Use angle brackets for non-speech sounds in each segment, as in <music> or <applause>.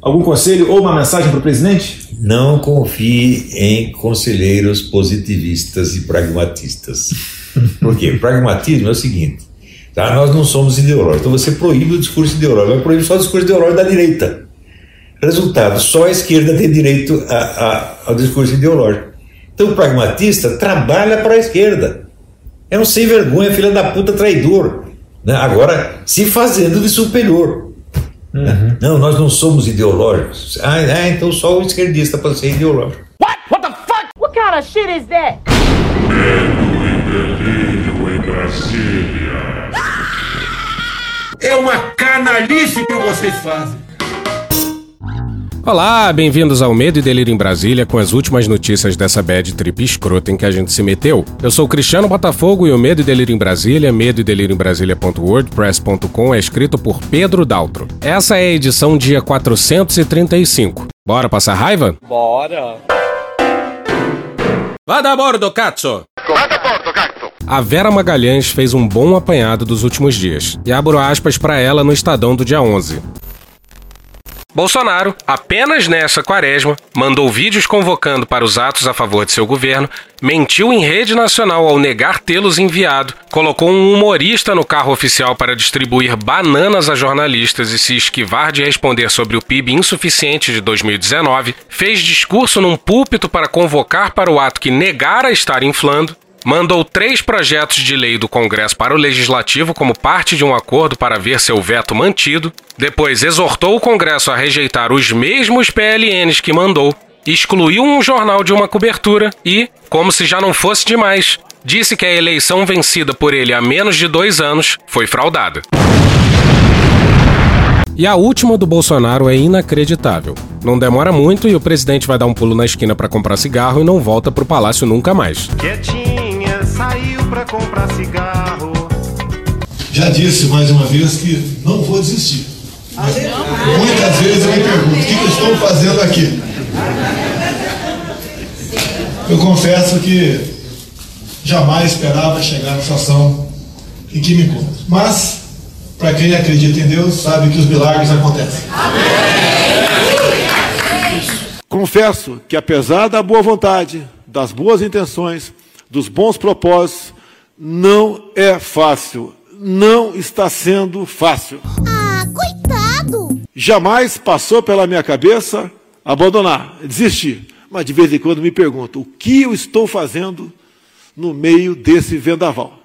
Algum conselho ou uma mensagem para o presidente? Não confie em conselheiros positivistas e pragmatistas. <laughs> Por quê? Pragmatismo é o seguinte: tá? nós não somos ideológicos, então você proíbe o discurso ideológico, vai proibir só o discurso ideológico da direita. Resultado: só a esquerda tem direito a, a, ao discurso ideológico. Então o pragmatista trabalha para a esquerda. É um sem vergonha, filha da puta traidor. Né? Agora, se fazendo de superior. Uhum. Não, nós não somos ideológicos. Ah, é, então só o esquerdista pode ser ideológico. What? What the fuck? What kind of shit is that? Medo e delírio em Brasília. É uma canalice que vocês fazem. Olá, bem-vindos ao Medo e Delírio em Brasília com as últimas notícias dessa bad trip escrota em que a gente se meteu. Eu sou o Cristiano Botafogo e o Medo e Delírio em Brasília, medo e delírio em Brasília.wordpress.com é escrito por Pedro Daltro. Essa é a edição dia 435. Bora passar raiva? Bora! Vada a bordo, cazzo! Vada a bordo, cazzo! A Vera Magalhães fez um bom apanhado dos últimos dias. E abro aspas para ela no Estadão do dia 11. Bolsonaro, apenas nessa quaresma, mandou vídeos convocando para os atos a favor de seu governo, mentiu em rede nacional ao negar tê-los enviado, colocou um humorista no carro oficial para distribuir bananas a jornalistas e se esquivar de responder sobre o PIB insuficiente de 2019, fez discurso num púlpito para convocar para o ato que negara estar inflando, mandou três projetos de lei do Congresso para o Legislativo como parte de um acordo para ver seu veto mantido, depois exortou o Congresso a rejeitar os mesmos PLNs que mandou, excluiu um jornal de uma cobertura e, como se já não fosse demais, disse que a eleição vencida por ele há menos de dois anos foi fraudada. E a última do Bolsonaro é inacreditável. Não demora muito e o presidente vai dar um pulo na esquina para comprar cigarro e não volta pro palácio nunca mais. Quietinho saiu pra comprar cigarro. Já disse mais uma vez que não vou desistir. Muitas vezes eu me pergunto: o que eu estou fazendo aqui? Eu confesso que jamais esperava chegar na situação em que me encontro. Mas, para quem acredita em Deus, sabe que os milagres acontecem. Confesso que, apesar da boa vontade, das boas intenções, dos bons propósitos, não é fácil. Não está sendo fácil. Ah, coitado! Jamais passou pela minha cabeça abandonar, desistir. Mas de vez em quando me pergunto: o que eu estou fazendo no meio desse vendaval?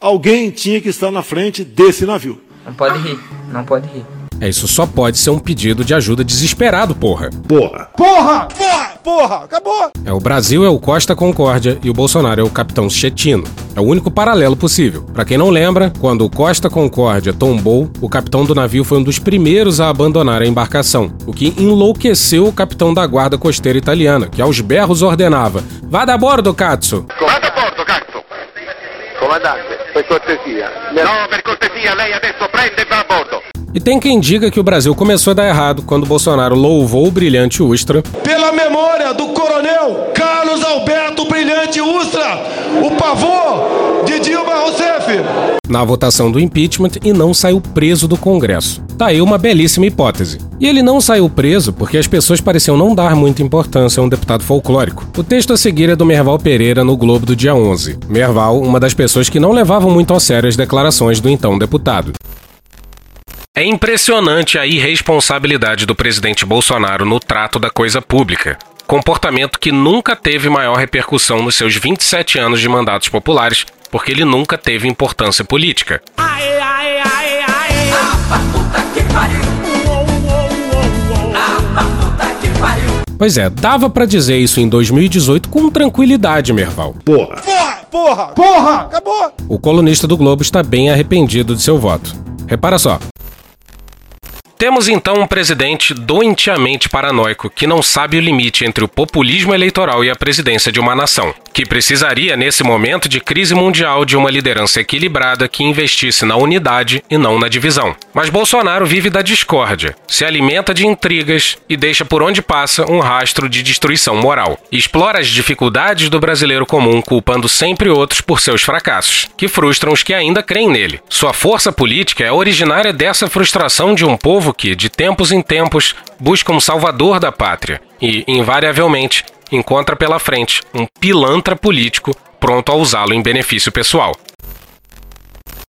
Alguém tinha que estar na frente desse navio. Não pode rir, não pode rir. É, isso só pode ser um pedido de ajuda desesperado, porra. Porra. Porra! Porra! Porra! Acabou! É, o Brasil é o Costa Concórdia e o Bolsonaro é o Capitão Chetino. É o único paralelo possível. Para quem não lembra, quando o Costa Concórdia tombou, o capitão do navio foi um dos primeiros a abandonar a embarcação, o que enlouqueceu o capitão da guarda costeira italiana, que aos berros ordenava: Vá da bordo, Katsu! Vá da bordo, Katsu! Comandante, per cortesia. No, per cortesia, lei adesso prende e vá a bordo. E tem quem diga que o Brasil começou a dar errado quando Bolsonaro louvou o brilhante Ustra. Pela memória do coronel Carlos Alberto Brilhante Ustra, o pavor de Dilma Rousseff. Na votação do impeachment e não saiu preso do Congresso. Tá aí uma belíssima hipótese. E ele não saiu preso porque as pessoas pareciam não dar muita importância a um deputado folclórico. O texto a seguir é do Merval Pereira no Globo do dia 11. Merval, uma das pessoas que não levavam muito a sério as declarações do então deputado. É impressionante a irresponsabilidade do presidente Bolsonaro no trato da coisa pública. Comportamento que nunca teve maior repercussão nos seus 27 anos de mandatos populares, porque ele nunca teve importância política. Aê, aê, aê, aê. Puta que pariu. Puta que pariu. Pois é, dava para dizer isso em 2018 com tranquilidade, Merval. Porra! Porra! Porra! Porra! Acabou! O colunista do Globo está bem arrependido de seu voto. Repara só, temos então um presidente doentiamente paranoico que não sabe o limite entre o populismo eleitoral e a presidência de uma nação, que precisaria, nesse momento de crise mundial, de uma liderança equilibrada que investisse na unidade e não na divisão. Mas Bolsonaro vive da discórdia, se alimenta de intrigas e deixa por onde passa um rastro de destruição moral. Explora as dificuldades do brasileiro comum, culpando sempre outros por seus fracassos, que frustram os que ainda creem nele. Sua força política é originária dessa frustração de um povo povo que, de tempos em tempos, busca um salvador da pátria e, invariavelmente, encontra pela frente um pilantra político pronto a usá-lo em benefício pessoal.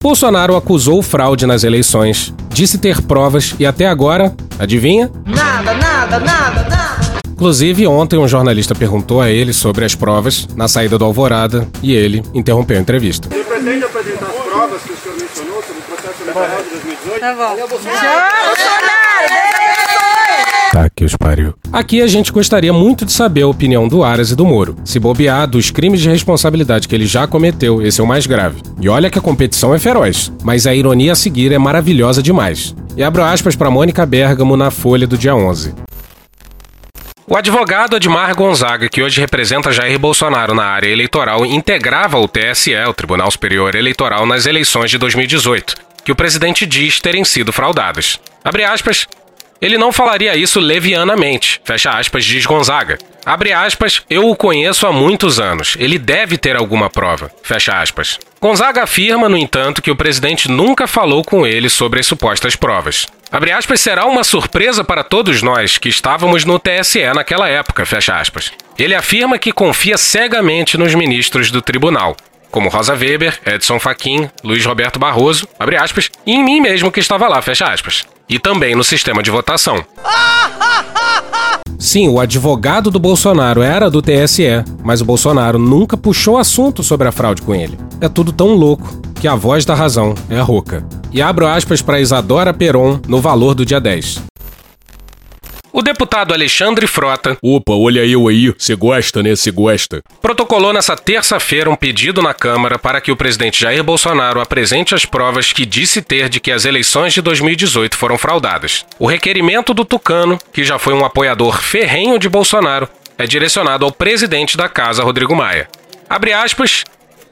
Bolsonaro acusou fraude nas eleições, disse ter provas e até agora, adivinha? Nada, nada, nada, nada. Inclusive, ontem um jornalista perguntou a ele sobre as provas na saída do Alvorada e ele interrompeu a entrevista. Você pretende apresentar as provas que o senhor mencionou sobre o processo eleitoral de 2018? Tá! Tá que os pariu. Aqui a gente gostaria muito de saber a opinião do Aras e do Moro. Se bobear dos crimes de responsabilidade que ele já cometeu, esse é o mais grave. E olha que a competição é feroz, mas a ironia a seguir é maravilhosa demais. E abro aspas para Mônica Bergamo na Folha do dia 11. O advogado Edmar Gonzaga, que hoje representa Jair Bolsonaro na área eleitoral, integrava o TSE, o Tribunal Superior Eleitoral, nas eleições de 2018, que o presidente diz terem sido fraudadas. Abre aspas, ele não falaria isso levianamente, fecha aspas, diz Gonzaga. Abre aspas, eu o conheço há muitos anos. Ele deve ter alguma prova. Fecha aspas. Gonzaga afirma, no entanto, que o presidente nunca falou com ele sobre as supostas provas. Abre aspas, será uma surpresa para todos nós que estávamos no TSE naquela época, fecha aspas. Ele afirma que confia cegamente nos ministros do tribunal, como Rosa Weber, Edson Fachin, Luiz Roberto Barroso, abre aspas, e em mim mesmo que estava lá, fecha aspas. E também no sistema de votação. <laughs> Sim, o advogado do Bolsonaro era do TSE, mas o Bolsonaro nunca puxou assunto sobre a fraude com ele. É tudo tão louco que a voz da razão é rouca. E abro aspas para Isadora Peron no valor do dia 10. O deputado Alexandre Frota. Opa, olha eu aí. Você gosta, né? Você gosta. Protocolou nessa terça-feira um pedido na Câmara para que o presidente Jair Bolsonaro apresente as provas que disse ter de que as eleições de 2018 foram fraudadas. O requerimento do Tucano, que já foi um apoiador ferrenho de Bolsonaro, é direcionado ao presidente da casa, Rodrigo Maia. Abre aspas,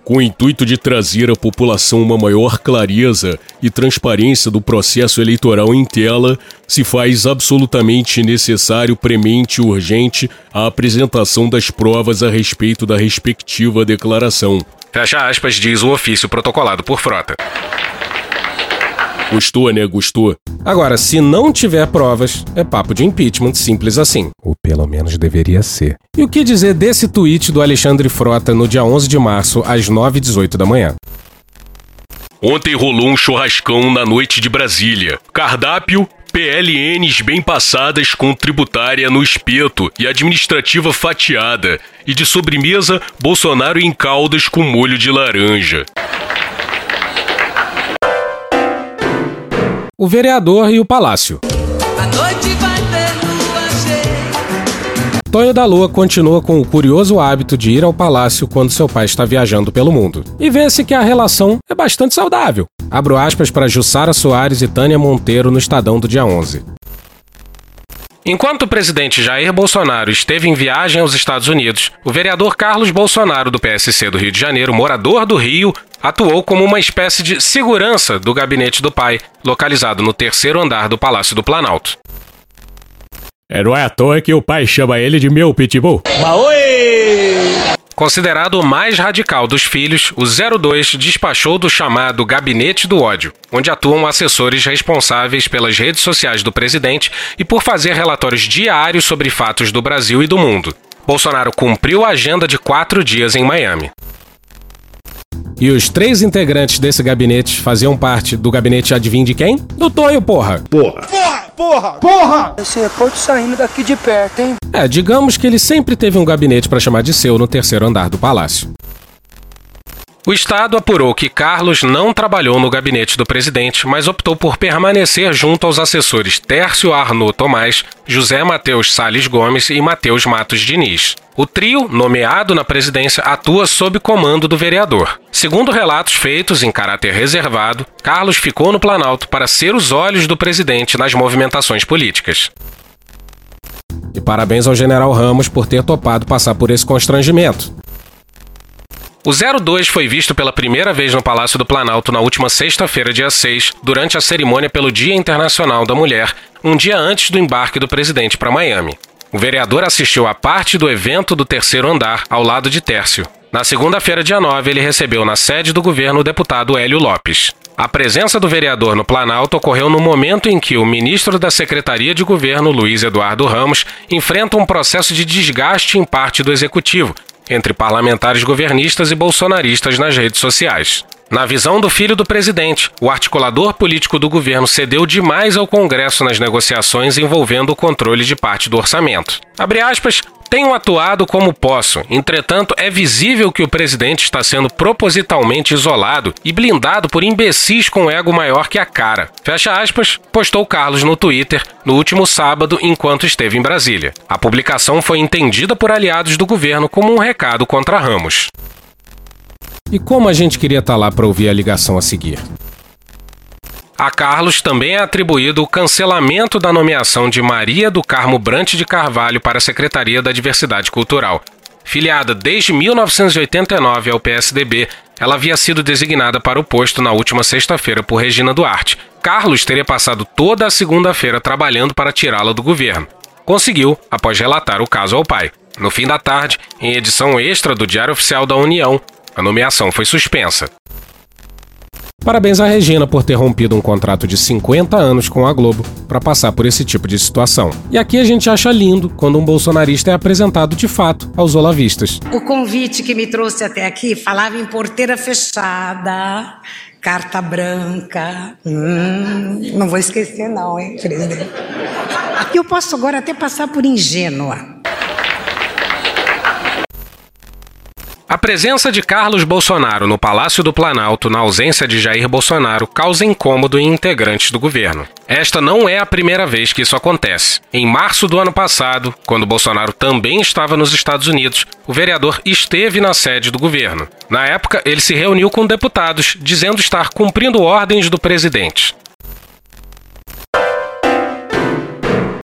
com o intuito de trazer à população uma maior clareza e transparência do processo eleitoral em tela, se faz absolutamente necessário, premente e urgente a apresentação das provas a respeito da respectiva declaração. Fecha aspas, diz o ofício protocolado por Frota. Gostou, né? Gostou. Agora, se não tiver provas, é papo de impeachment, simples assim. Ou pelo menos deveria ser. E o que dizer desse tweet do Alexandre Frota no dia 11 de março, às 9h18 da manhã? Ontem rolou um churrascão na noite de Brasília. Cardápio PLNs bem passadas com tributária no espeto e administrativa fatiada. E de sobremesa, Bolsonaro em caldas com molho de laranja. O vereador e o palácio. Tonho da Lua continua com o curioso hábito de ir ao palácio quando seu pai está viajando pelo mundo. E vê-se que a relação é bastante saudável. Abro aspas para Jussara Soares e Tânia Monteiro no Estadão do dia 11. Enquanto o presidente Jair Bolsonaro esteve em viagem aos Estados Unidos, o vereador Carlos Bolsonaro, do PSC do Rio de Janeiro, morador do Rio, atuou como uma espécie de segurança do gabinete do pai, localizado no terceiro andar do Palácio do Planalto. É, não é à toa que o pai chama ele de meu pitbull. Maoi! Considerado o mais radical dos filhos, o 02 despachou do chamado Gabinete do Ódio, onde atuam assessores responsáveis pelas redes sociais do presidente e por fazer relatórios diários sobre fatos do Brasil e do mundo. Bolsonaro cumpriu a agenda de quatro dias em Miami. E os três integrantes desse gabinete faziam parte do gabinete adivinha de quem? Do Tonho, porra! Porra! Porra! Porra! Porra! Esse repórter saindo daqui de perto, hein? É, digamos que ele sempre teve um gabinete para chamar de seu no terceiro andar do palácio. O Estado apurou que Carlos não trabalhou no gabinete do presidente, mas optou por permanecer junto aos assessores Tércio Arnaud Tomás, José Matheus Sales Gomes e Matheus Matos Diniz. O trio, nomeado na presidência, atua sob comando do vereador. Segundo relatos feitos em caráter reservado, Carlos ficou no Planalto para ser os olhos do presidente nas movimentações políticas. E parabéns ao general Ramos por ter topado passar por esse constrangimento. O 02 foi visto pela primeira vez no Palácio do Planalto na última sexta-feira, dia 6, durante a cerimônia pelo Dia Internacional da Mulher, um dia antes do embarque do presidente para Miami. O vereador assistiu a parte do evento do terceiro andar, ao lado de Tércio. Na segunda-feira, dia 9, ele recebeu na sede do governo o deputado Hélio Lopes. A presença do vereador no Planalto ocorreu no momento em que o ministro da Secretaria de Governo, Luiz Eduardo Ramos, enfrenta um processo de desgaste em parte do executivo, entre parlamentares governistas e bolsonaristas nas redes sociais. Na visão do filho do presidente, o articulador político do governo cedeu demais ao Congresso nas negociações envolvendo o controle de parte do orçamento. Aspas, tenho atuado como posso, entretanto, é visível que o presidente está sendo propositalmente isolado e blindado por imbecis com ego maior que a cara. Fecha aspas, postou Carlos no Twitter no último sábado enquanto esteve em Brasília. A publicação foi entendida por aliados do governo como um recado contra Ramos. E como a gente queria estar lá para ouvir a ligação a seguir? A Carlos também é atribuído o cancelamento da nomeação de Maria do Carmo Brante de Carvalho para a Secretaria da Diversidade Cultural. Filiada desde 1989 ao PSDB, ela havia sido designada para o posto na última sexta-feira por Regina Duarte. Carlos teria passado toda a segunda-feira trabalhando para tirá-la do governo. Conseguiu, após relatar o caso ao pai. No fim da tarde, em edição extra do Diário Oficial da União, a nomeação foi suspensa. Parabéns a Regina por ter rompido um contrato de 50 anos com a Globo para passar por esse tipo de situação. E aqui a gente acha lindo quando um bolsonarista é apresentado de fato aos olavistas. O convite que me trouxe até aqui falava em porteira fechada, carta branca. Hum, não vou esquecer, não, hein, presidente? Eu posso agora até passar por ingênua. A presença de Carlos Bolsonaro no Palácio do Planalto na ausência de Jair Bolsonaro causa incômodo em integrantes do governo. Esta não é a primeira vez que isso acontece. Em março do ano passado, quando Bolsonaro também estava nos Estados Unidos, o vereador esteve na sede do governo. Na época, ele se reuniu com deputados, dizendo estar cumprindo ordens do presidente.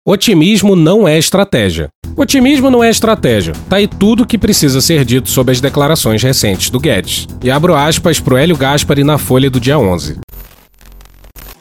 Otimismo não é estratégia. Otimismo não é estratégia. Tá aí tudo que precisa ser dito sobre as declarações recentes do Guedes. E abro aspas pro Hélio Gaspari na Folha do dia 11.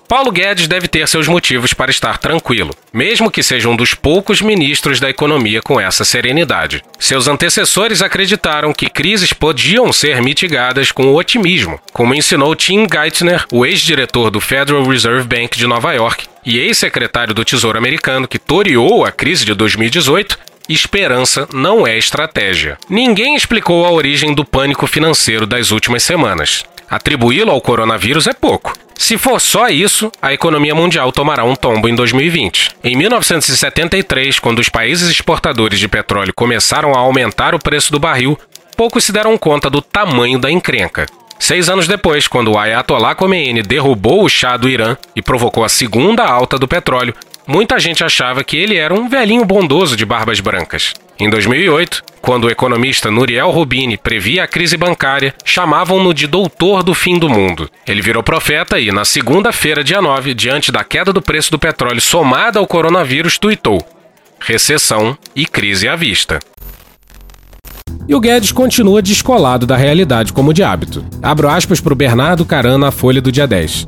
Paulo Guedes deve ter seus motivos para estar tranquilo, mesmo que seja um dos poucos ministros da economia com essa serenidade. Seus antecessores acreditaram que crises podiam ser mitigadas com otimismo, como ensinou Tim Geithner, o ex-diretor do Federal Reserve Bank de Nova York e ex-secretário do Tesouro americano que toreou a crise de 2018 Esperança não é estratégia. Ninguém explicou a origem do pânico financeiro das últimas semanas. Atribuí-lo ao coronavírus é pouco. Se for só isso, a economia mundial tomará um tombo em 2020. Em 1973, quando os países exportadores de petróleo começaram a aumentar o preço do barril, poucos se deram conta do tamanho da encrenca. Seis anos depois, quando o Ayatollah Khomeini derrubou o chá do Irã e provocou a segunda alta do petróleo, muita gente achava que ele era um velhinho bondoso de barbas brancas. Em 2008, quando o economista Nuriel Rubini previa a crise bancária, chamavam-no de doutor do fim do mundo. Ele virou profeta e, na segunda-feira, dia 9, diante da queda do preço do petróleo somada ao coronavírus, tuitou: recessão e crise à vista. E o Guedes continua descolado da realidade como de hábito. Abro aspas para o Bernardo Caran na Folha do dia 10.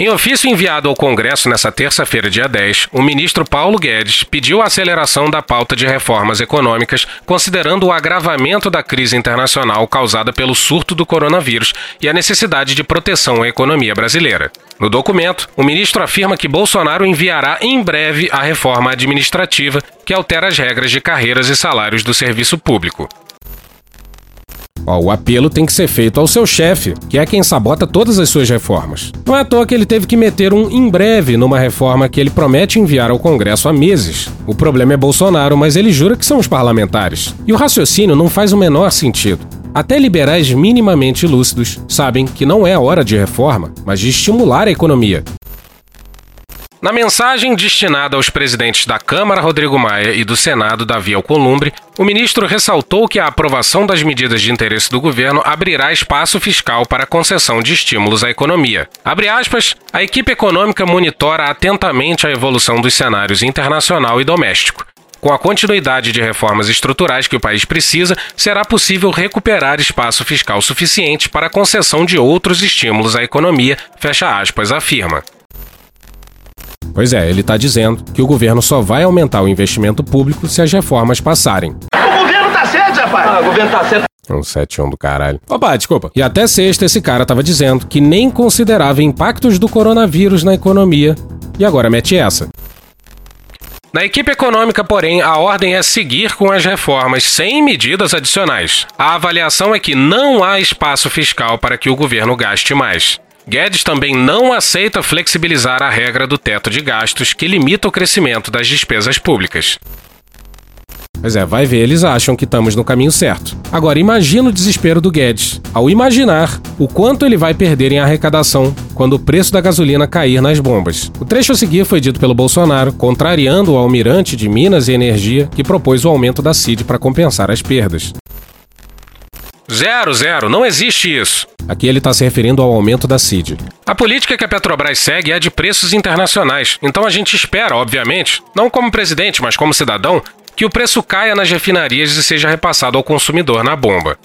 Em ofício enviado ao Congresso nesta terça-feira, dia 10, o ministro Paulo Guedes pediu a aceleração da pauta de reformas econômicas, considerando o agravamento da crise internacional causada pelo surto do coronavírus e a necessidade de proteção à economia brasileira. No documento, o ministro afirma que Bolsonaro enviará em breve a reforma administrativa que altera as regras de carreiras e salários do serviço público. Ó, o apelo tem que ser feito ao seu chefe, que é quem sabota todas as suas reformas. Não é à toa que ele teve que meter um em breve numa reforma que ele promete enviar ao Congresso há meses. O problema é Bolsonaro, mas ele jura que são os parlamentares. E o raciocínio não faz o menor sentido. Até liberais minimamente lúcidos sabem que não é hora de reforma, mas de estimular a economia. Na mensagem destinada aos presidentes da Câmara, Rodrigo Maia, e do Senado, Davi Alcolumbre, o ministro ressaltou que a aprovação das medidas de interesse do governo abrirá espaço fiscal para a concessão de estímulos à economia. Abre aspas, a equipe econômica monitora atentamente a evolução dos cenários internacional e doméstico. Com a continuidade de reformas estruturais que o país precisa, será possível recuperar espaço fiscal suficiente para a concessão de outros estímulos à economia, fecha aspas, afirma. Pois é, ele está dizendo que o governo só vai aumentar o investimento público se as reformas passarem. O governo está certo, rapaz? Ah, o governo tá certo. Um 71 do caralho. Opa, desculpa. E até sexta esse cara tava dizendo que nem considerava impactos do coronavírus na economia. E agora mete essa. Na equipe econômica, porém, a ordem é seguir com as reformas sem medidas adicionais. A avaliação é que não há espaço fiscal para que o governo gaste mais. Guedes também não aceita flexibilizar a regra do teto de gastos que limita o crescimento das despesas públicas. Pois é, vai ver, eles acham que estamos no caminho certo. Agora, imagina o desespero do Guedes ao imaginar o quanto ele vai perder em arrecadação quando o preço da gasolina cair nas bombas. O trecho a seguir foi dito pelo Bolsonaro, contrariando o almirante de Minas e Energia, que propôs o aumento da CID para compensar as perdas. Zero, zero, não existe isso. Aqui ele está se referindo ao aumento da CID. A política que a Petrobras segue é a de preços internacionais. Então a gente espera, obviamente, não como presidente, mas como cidadão, que o preço caia nas refinarias e seja repassado ao consumidor na bomba.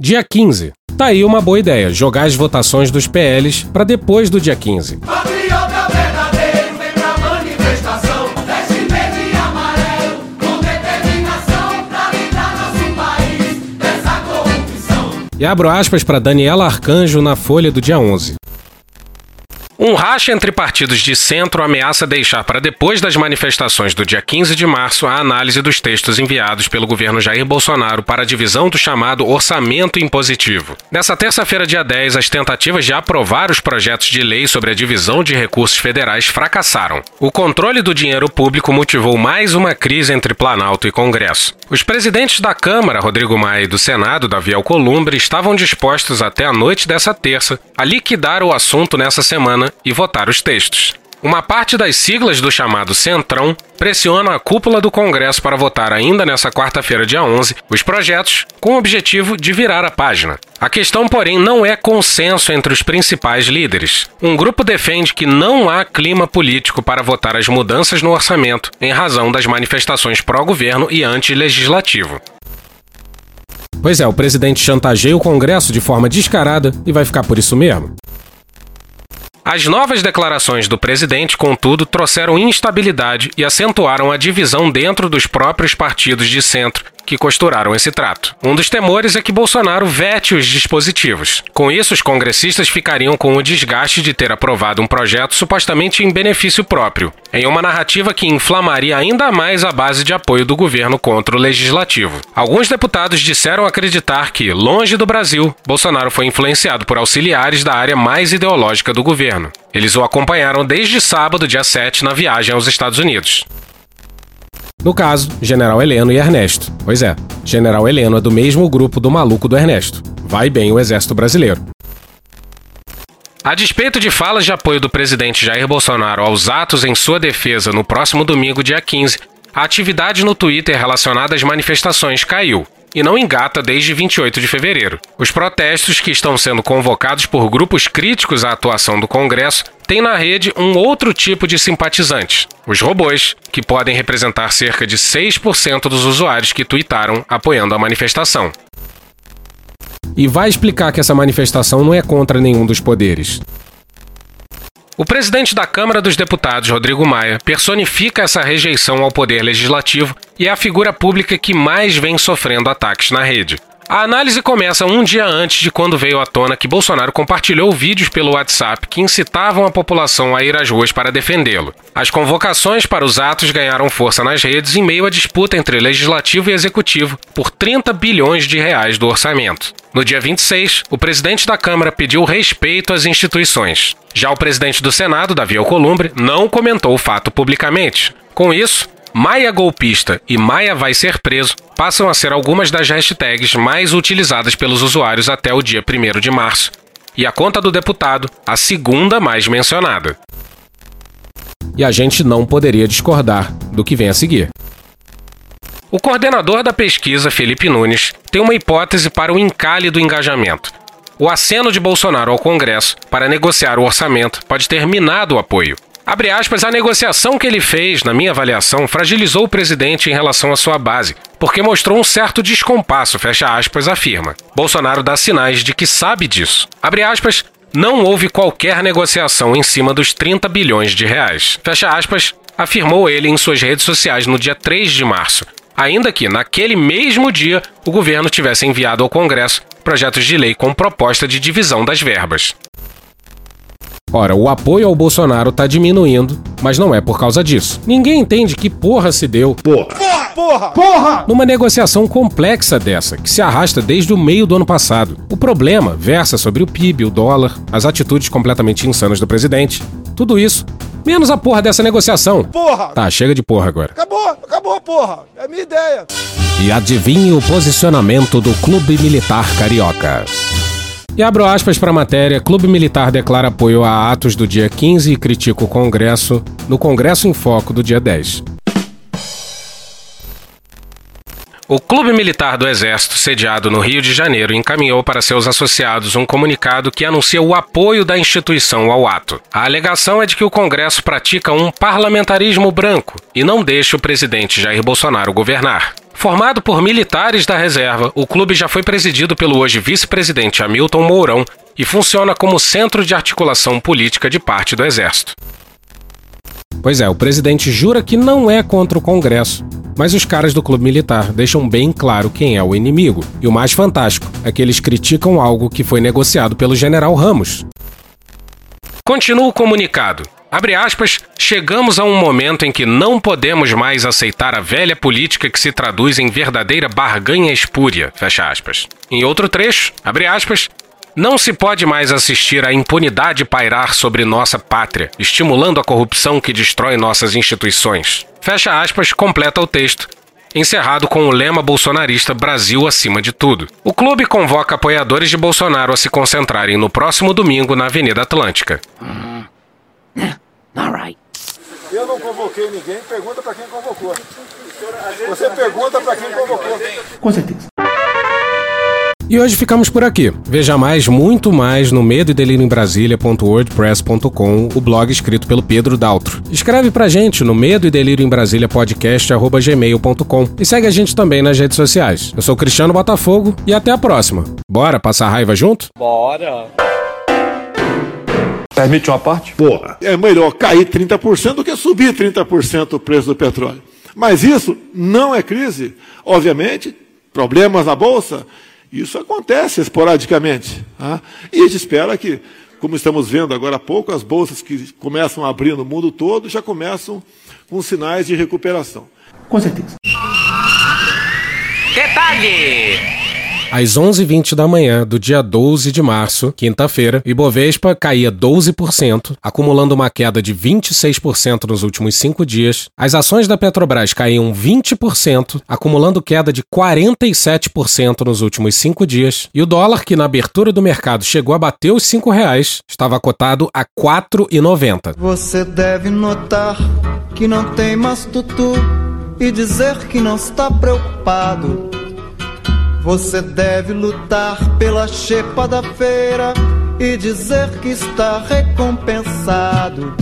Dia 15. Tá aí uma boa ideia, jogar as votações dos PLs para depois do dia 15. E abro aspas para Daniela Arcanjo na Folha do dia 11. Um racha entre partidos de centro ameaça deixar para depois das manifestações do dia 15 de março a análise dos textos enviados pelo governo Jair Bolsonaro para a divisão do chamado orçamento impositivo. Nessa terça-feira, dia 10, as tentativas de aprovar os projetos de lei sobre a divisão de recursos federais fracassaram. O controle do dinheiro público motivou mais uma crise entre Planalto e Congresso. Os presidentes da Câmara, Rodrigo Maia, e do Senado, Davi Alcolumbre, estavam dispostos até a noite dessa terça a liquidar o assunto nessa semana e votar os textos. Uma parte das siglas do chamado Centrão pressiona a cúpula do Congresso para votar ainda nessa quarta-feira, dia 11, os projetos com o objetivo de virar a página. A questão, porém, não é consenso entre os principais líderes. Um grupo defende que não há clima político para votar as mudanças no orçamento em razão das manifestações pró-governo e anti-legislativo. Pois é, o presidente chantageia o Congresso de forma descarada e vai ficar por isso mesmo. As novas declarações do presidente, contudo, trouxeram instabilidade e acentuaram a divisão dentro dos próprios partidos de centro que costuraram esse trato. Um dos temores é que Bolsonaro vete os dispositivos. Com isso, os congressistas ficariam com o desgaste de ter aprovado um projeto supostamente em benefício próprio, em uma narrativa que inflamaria ainda mais a base de apoio do governo contra o legislativo. Alguns deputados disseram acreditar que, longe do Brasil, Bolsonaro foi influenciado por auxiliares da área mais ideológica do governo. Eles o acompanharam desde sábado, dia 7, na viagem aos Estados Unidos. No caso, General Heleno e Ernesto. Pois é, General Heleno é do mesmo grupo do maluco do Ernesto. Vai bem o Exército Brasileiro. A despeito de falas de apoio do presidente Jair Bolsonaro aos atos em sua defesa no próximo domingo, dia 15, a atividade no Twitter relacionada às manifestações caiu e não engata desde 28 de fevereiro. Os protestos que estão sendo convocados por grupos críticos à atuação do Congresso têm na rede um outro tipo de simpatizantes, os robôs, que podem representar cerca de 6% dos usuários que tuitaram apoiando a manifestação. E vai explicar que essa manifestação não é contra nenhum dos poderes. O presidente da Câmara dos Deputados, Rodrigo Maia, personifica essa rejeição ao poder legislativo e é a figura pública que mais vem sofrendo ataques na rede. A análise começa um dia antes de quando veio à tona que Bolsonaro compartilhou vídeos pelo WhatsApp que incitavam a população a ir às ruas para defendê-lo. As convocações para os atos ganharam força nas redes em meio à disputa entre legislativo e executivo por 30 bilhões de reais do orçamento. No dia 26, o presidente da Câmara pediu respeito às instituições. Já o presidente do Senado, Davi Alcolumbre, não comentou o fato publicamente. Com isso, Maia golpista e Maia vai ser preso passam a ser algumas das hashtags mais utilizadas pelos usuários até o dia 1 de março. E a conta do deputado, a segunda mais mencionada. E a gente não poderia discordar do que vem a seguir. O coordenador da pesquisa, Felipe Nunes, tem uma hipótese para o encalhe do engajamento. O aceno de Bolsonaro ao Congresso para negociar o orçamento pode ter minado o apoio. Abre aspas, a negociação que ele fez, na minha avaliação, fragilizou o presidente em relação à sua base, porque mostrou um certo descompasso, fecha aspas, afirma. Bolsonaro dá sinais de que sabe disso. Abre aspas, não houve qualquer negociação em cima dos 30 bilhões de reais. Fecha aspas, afirmou ele em suas redes sociais no dia 3 de março, ainda que, naquele mesmo dia, o governo tivesse enviado ao Congresso projetos de lei com proposta de divisão das verbas. Ora, o apoio ao Bolsonaro tá diminuindo, mas não é por causa disso. Ninguém entende que porra se deu. Porra! Porra! Porra! Numa negociação complexa dessa, que se arrasta desde o meio do ano passado. O problema versa sobre o PIB, o dólar, as atitudes completamente insanas do presidente. Tudo isso. Menos a porra dessa negociação. Porra! Tá, chega de porra agora. Acabou, acabou, porra! É a minha ideia. E adivinhe o posicionamento do Clube Militar Carioca. E abro aspas para a matéria: Clube Militar declara apoio a atos do dia 15 e critica o Congresso no Congresso em Foco do dia 10. O Clube Militar do Exército, sediado no Rio de Janeiro, encaminhou para seus associados um comunicado que anuncia o apoio da instituição ao ato. A alegação é de que o Congresso pratica um parlamentarismo branco e não deixa o presidente Jair Bolsonaro governar. Formado por militares da reserva, o clube já foi presidido pelo hoje vice-presidente Hamilton Mourão e funciona como centro de articulação política de parte do Exército. Pois é, o presidente jura que não é contra o Congresso, mas os caras do clube militar deixam bem claro quem é o inimigo. E o mais fantástico é que eles criticam algo que foi negociado pelo general Ramos. Continua o comunicado. Abre aspas, chegamos a um momento em que não podemos mais aceitar a velha política que se traduz em verdadeira barganha espúria. Fecha aspas. Em outro trecho, abre aspas, não se pode mais assistir à impunidade pairar sobre nossa pátria, estimulando a corrupção que destrói nossas instituições. Fecha aspas, completa o texto, encerrado com o lema bolsonarista Brasil acima de tudo. O clube convoca apoiadores de Bolsonaro a se concentrarem no próximo domingo na Avenida Atlântica. Eu não convoquei ninguém, pergunta pra quem convocou. Você pergunta pra quem convocou. Com certeza. E hoje ficamos por aqui. Veja mais, muito mais no medo e delírio em Brasília.wordpress.com, o blog escrito pelo Pedro Daltro. Escreve pra gente no medo e delírio em Brasília podcast@gmail.com e segue a gente também nas redes sociais. Eu sou Cristiano Botafogo e até a próxima. Bora passar raiva junto? Bora! Permite uma parte? Porra. É melhor cair 30% do que subir 30% o preço do petróleo. Mas isso não é crise. Obviamente, problemas na Bolsa, isso acontece esporadicamente. Tá? E a gente espera que, como estamos vendo agora há pouco, as bolsas que começam a abrir no mundo todo já começam com sinais de recuperação. Com certeza. Detalhe! Às 11h20 da manhã do dia 12 de março, quinta-feira, Ibovespa caía 12%, acumulando uma queda de 26% nos últimos cinco dias. As ações da Petrobras caíam 20%, acumulando queda de 47% nos últimos cinco dias. E o dólar, que na abertura do mercado chegou a bater os R$ reais, estava cotado a R$ 4,90. Você deve notar que não tem mais tutu e dizer que não está preocupado. Você deve lutar pela xepa da feira e dizer que está recompensado.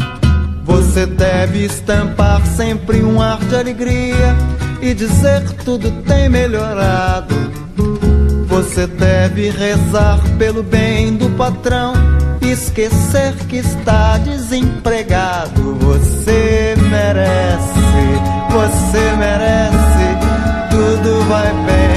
Você deve estampar sempre um ar de alegria e dizer que tudo tem melhorado. Você deve rezar pelo bem do patrão e esquecer que está desempregado. Você merece, você merece, tudo vai bem.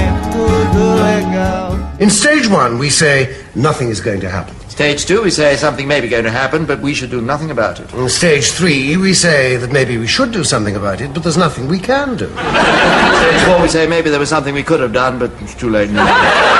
In stage one, we say nothing is going to happen. Stage two, we say something may be going to happen, but we should do nothing about it. In stage three, we say that maybe we should do something about it, but there's nothing we can do. <laughs> Stage four, we say maybe there was something we could have done, but it's too late now. <laughs>